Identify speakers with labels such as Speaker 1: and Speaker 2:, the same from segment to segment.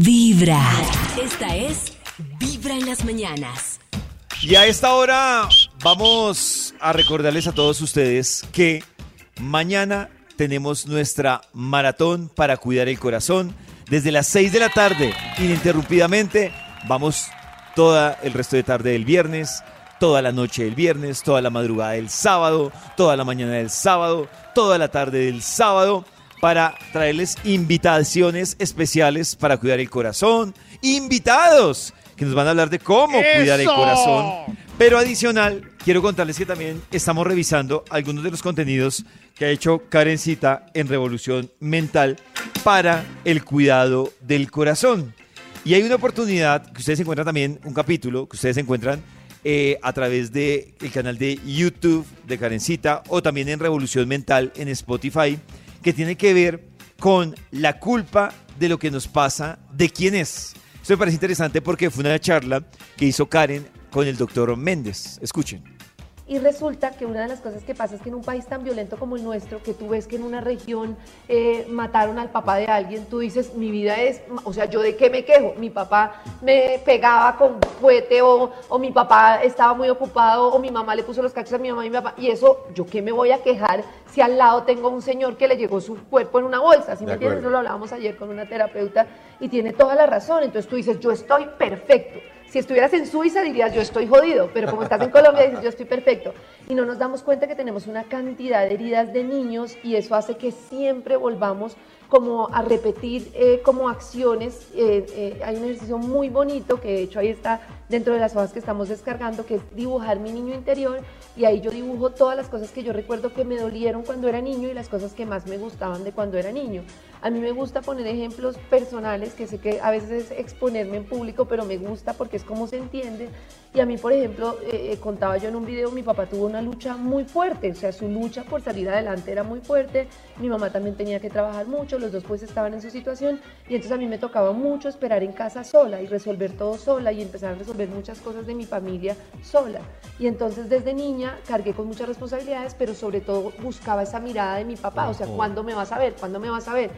Speaker 1: Vibra. Esta es Vibra en las mañanas.
Speaker 2: Y a esta hora vamos a recordarles a todos ustedes que mañana tenemos nuestra maratón para cuidar el corazón. Desde las 6 de la tarde, ininterrumpidamente, vamos toda el resto de tarde del viernes, toda la noche del viernes, toda la madrugada del sábado, toda la mañana del sábado, toda la tarde del sábado, para traerles invitaciones especiales para cuidar el corazón, invitados que nos van a hablar de cómo cuidar el corazón. Pero adicional, quiero contarles que también estamos revisando algunos de los contenidos que ha hecho Karencita en Revolución Mental para el cuidado del corazón. Y hay una oportunidad que ustedes encuentran también, un capítulo que ustedes encuentran eh, a través del canal de YouTube de Karencita o también en Revolución Mental en Spotify, que tiene que ver con la culpa de lo que nos pasa, de quién es. Esto me parece interesante porque fue una charla que hizo Karen con el doctor Méndez. Escuchen.
Speaker 3: Y resulta que una de las cosas que pasa es que en un país tan violento como el nuestro, que tú ves que en una región eh, mataron al papá de alguien, tú dices, mi vida es, o sea, ¿yo de qué me quejo? Mi papá me pegaba con fuete o, o mi papá estaba muy ocupado o mi mamá le puso los cachos a mi mamá y mi papá. Y eso, ¿yo qué me voy a quejar si al lado tengo un señor que le llegó su cuerpo en una bolsa? ¿Sí me entiendes? Eso lo hablábamos ayer con una terapeuta y tiene toda la razón. Entonces tú dices, yo estoy perfecto. Si estuvieras en Suiza dirías yo estoy jodido, pero como estás en Colombia dices yo estoy perfecto. Y no nos damos cuenta que tenemos una cantidad de heridas de niños y eso hace que siempre volvamos como a repetir eh, como acciones. Eh, eh, hay un ejercicio muy bonito que de hecho ahí está dentro de las hojas que estamos descargando, que es dibujar mi niño interior y ahí yo dibujo todas las cosas que yo recuerdo que me dolieron cuando era niño y las cosas que más me gustaban de cuando era niño. A mí me gusta poner ejemplos personales, que sé que a veces es exponerme en público, pero me gusta porque es como se entiende. Y a mí, por ejemplo, eh, contaba yo en un video, mi papá tuvo una lucha muy fuerte, o sea, su lucha por salir adelante era muy fuerte, mi mamá también tenía que trabajar mucho, los dos pues estaban en su situación y entonces a mí me tocaba mucho esperar en casa sola y resolver todo sola y empezar a resolver muchas cosas de mi familia sola. Y entonces desde niña cargué con muchas responsabilidades, pero sobre todo buscaba esa mirada de mi papá, o sea, ¿cuándo me vas a ver? ¿Cuándo me vas a ver?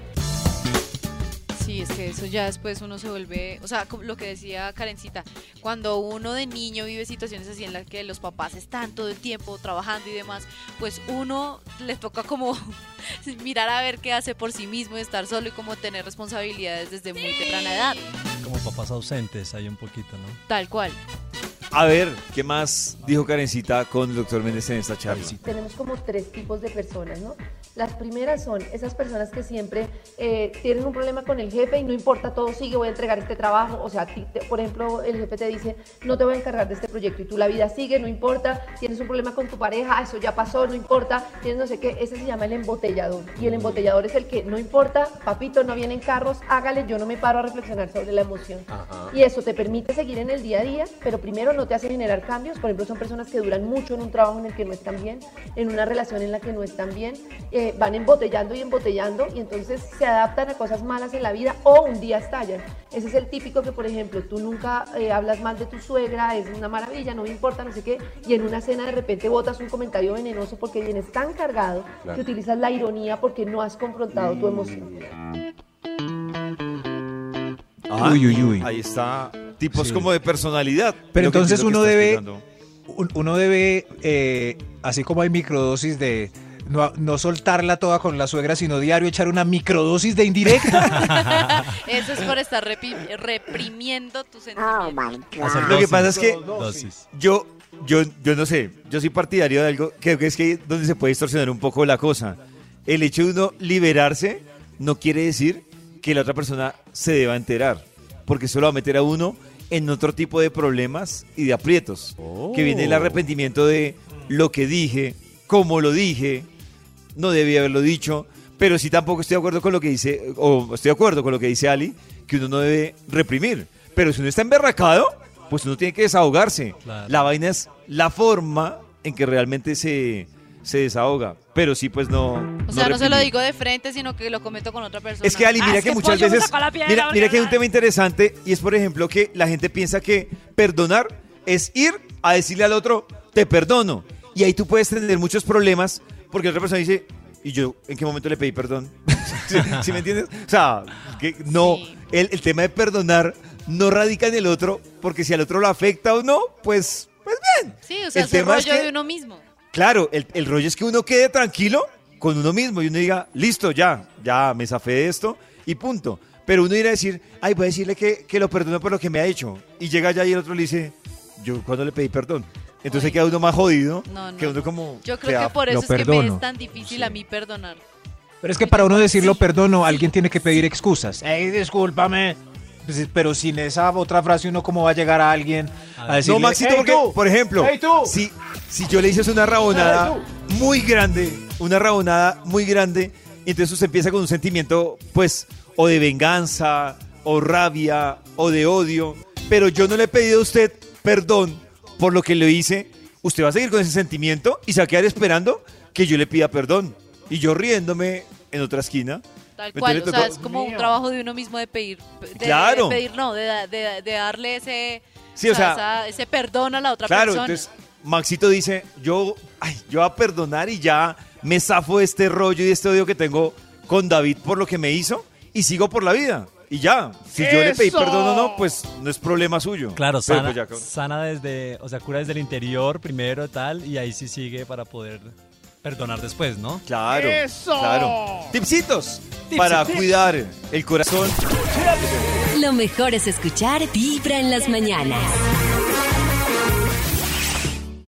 Speaker 4: Sí, es que eso ya después uno se vuelve, o sea, lo que decía Karencita, cuando uno de niño vive situaciones así en las que los papás están todo el tiempo trabajando y demás, pues uno le toca como mirar a ver qué hace por sí mismo, estar solo y como tener responsabilidades desde muy temprana edad.
Speaker 5: Como papás ausentes hay un poquito, ¿no?
Speaker 4: Tal cual.
Speaker 2: A ver, ¿qué más dijo Karencita con el doctor Méndez en esta charla?
Speaker 3: Tenemos como tres tipos de personas, ¿no? Las primeras son esas personas que siempre eh, tienen un problema con el jefe y no importa, todo sigue, voy a entregar este trabajo. O sea, a ti te- por ejemplo, el jefe te dice, no te voy a encargar de este proyecto y tú la vida sigue, no importa. Tienes un problema con tu pareja, eso ya pasó, no importa. Tienes no sé qué, ese se llama el embotellador. Y el embotellador es el que no importa, papito, no vienen carros, hágale, yo no me paro a reflexionar sobre la emoción. Y eso te permite seguir en el día a día, pero primero no te hace generar cambios. Por ejemplo, son personas que duran mucho en un trabajo en el que no están bien, en una relación en la que no están bien, eh, van embotellando y embotellando y entonces se adaptan a cosas malas en la vida o un día estallan. Ese es el típico que, por ejemplo, tú nunca eh, hablas mal de tu suegra, es una maravilla, no me importa, no sé qué, y en una cena de repente botas un comentario venenoso porque vienes tan cargado que utilizas la ironía porque no has confrontado tu emoción.
Speaker 2: Ah,
Speaker 5: Uy, uy, uy.
Speaker 2: Ahí está. Tipos
Speaker 5: Sí.
Speaker 2: como de personalidad.
Speaker 5: Pero entonces uno debe, uno debe, eh, así como hay microdosis de no, no soltarla toda con la suegra, sino diario echar una microdosis de indirecta.
Speaker 4: Eso es por estar reprimiendo tus sentimientos.
Speaker 5: Hacer
Speaker 2: Lo que pasa es que
Speaker 5: Dosis.
Speaker 2: yo, yo, yo no sé, yo soy partidario de algo, creo que es que donde se puede distorsionar un poco la cosa. El hecho de uno liberarse no quiere decir que la otra persona se deba enterar, porque eso lo va a meter a uno en otro tipo de problemas y de aprietos, que viene el arrepentimiento de lo que dije, cómo lo dije, no debía haberlo dicho, pero sí tampoco estoy de acuerdo con lo que dice, o estoy de acuerdo con lo que dice Ali, que uno no debe reprimir. Pero si uno está emberracado, pues uno tiene que desahogarse.
Speaker 5: Claro.
Speaker 2: La vaina es la forma en que realmente se, se desahoga. Pero sí, pues no.
Speaker 4: O sea, no, se lo digo de frente, sino que lo comento con otra persona.
Speaker 2: Es que Ali,
Speaker 4: Ah,
Speaker 2: mira
Speaker 4: es
Speaker 2: que, muchas veces.
Speaker 4: piedra,
Speaker 2: Mira, mira que hay un tema interesante y es, por ejemplo, que la gente piensa que perdonar es ir a decirle al otro, te perdono. Y ahí tú puedes tener muchos problemas porque la otra persona dice, ¿Y yo en qué momento le pedí perdón? ¿Sí, sí me entiendes? O sea, que no,
Speaker 4: Sí.
Speaker 2: el, el tema de perdonar no radica en el otro, porque si al otro lo afecta o no, pues, pues bien.
Speaker 4: Sí, o sea,
Speaker 2: El
Speaker 4: es el
Speaker 2: tema es
Speaker 4: rollo
Speaker 2: que-
Speaker 4: de uno mismo.
Speaker 2: Claro, el, el rollo es que uno quede tranquilo con uno mismo y uno diga, listo, ya, ya me zafé de esto y punto. Pero uno irá a decir, ay, voy a decirle que, que lo perdono por lo que me ha hecho. Y llega allá y el otro le dice, yo cuando le pedí perdón. Entonces
Speaker 4: Ay.
Speaker 2: queda uno más jodido,
Speaker 4: No, no,
Speaker 2: que uno
Speaker 4: no.
Speaker 2: como...
Speaker 4: Yo creo
Speaker 2: queda-
Speaker 4: que por
Speaker 5: lo
Speaker 4: eso es que me
Speaker 5: perdono.
Speaker 4: es tan difícil a mí perdonar.
Speaker 5: Pero es que para uno decirlo perdono, alguien tiene que pedir excusas. Ey, discúlpame. Pues, pero sin esa otra frase, uno cómo va a llegar a alguien a decirle,
Speaker 2: No, Maxito,
Speaker 5: "Ey,
Speaker 2: porque,
Speaker 5: tú,
Speaker 2: por ejemplo, si, si yo le hice una rabonada muy grande, una rabonada muy grande, y entonces usted empieza con un sentimiento, pues, o de venganza, o rabia, o de odio, pero yo no le he pedido a usted perdón por lo que le hice, usted va a seguir con ese sentimiento y se va a quedar esperando que yo le pida perdón. Y yo riéndome en otra esquina.
Speaker 4: Tal cual, o sea, es como un trabajo de uno mismo de pedir, de,
Speaker 2: Claro.
Speaker 4: de pedir, no, de, de- de darle ese,
Speaker 2: Sí, o sea,
Speaker 4: esa- ese perdón a la otra
Speaker 2: Claro,
Speaker 4: persona.
Speaker 2: entonces Maxito dice, yo, ay, yo voy a perdonar y ya me zafo de este rollo y de este odio que tengo con David por lo que me hizo y sigo por la vida. Y ya, si yo le pedí
Speaker 5: ¡Eso!
Speaker 2: perdón o no, pues no es problema suyo.
Speaker 6: Claro,
Speaker 2: Pero
Speaker 6: sana,
Speaker 2: pues ya,
Speaker 6: sana desde, o sea, cura desde el interior primero tal, y ahí sí sigue para poder perdonar después, ¿no?
Speaker 2: claro, claro. Tipsitos para cuidar el corazón.
Speaker 1: Lo mejor es escuchar Vibra en las mañanas.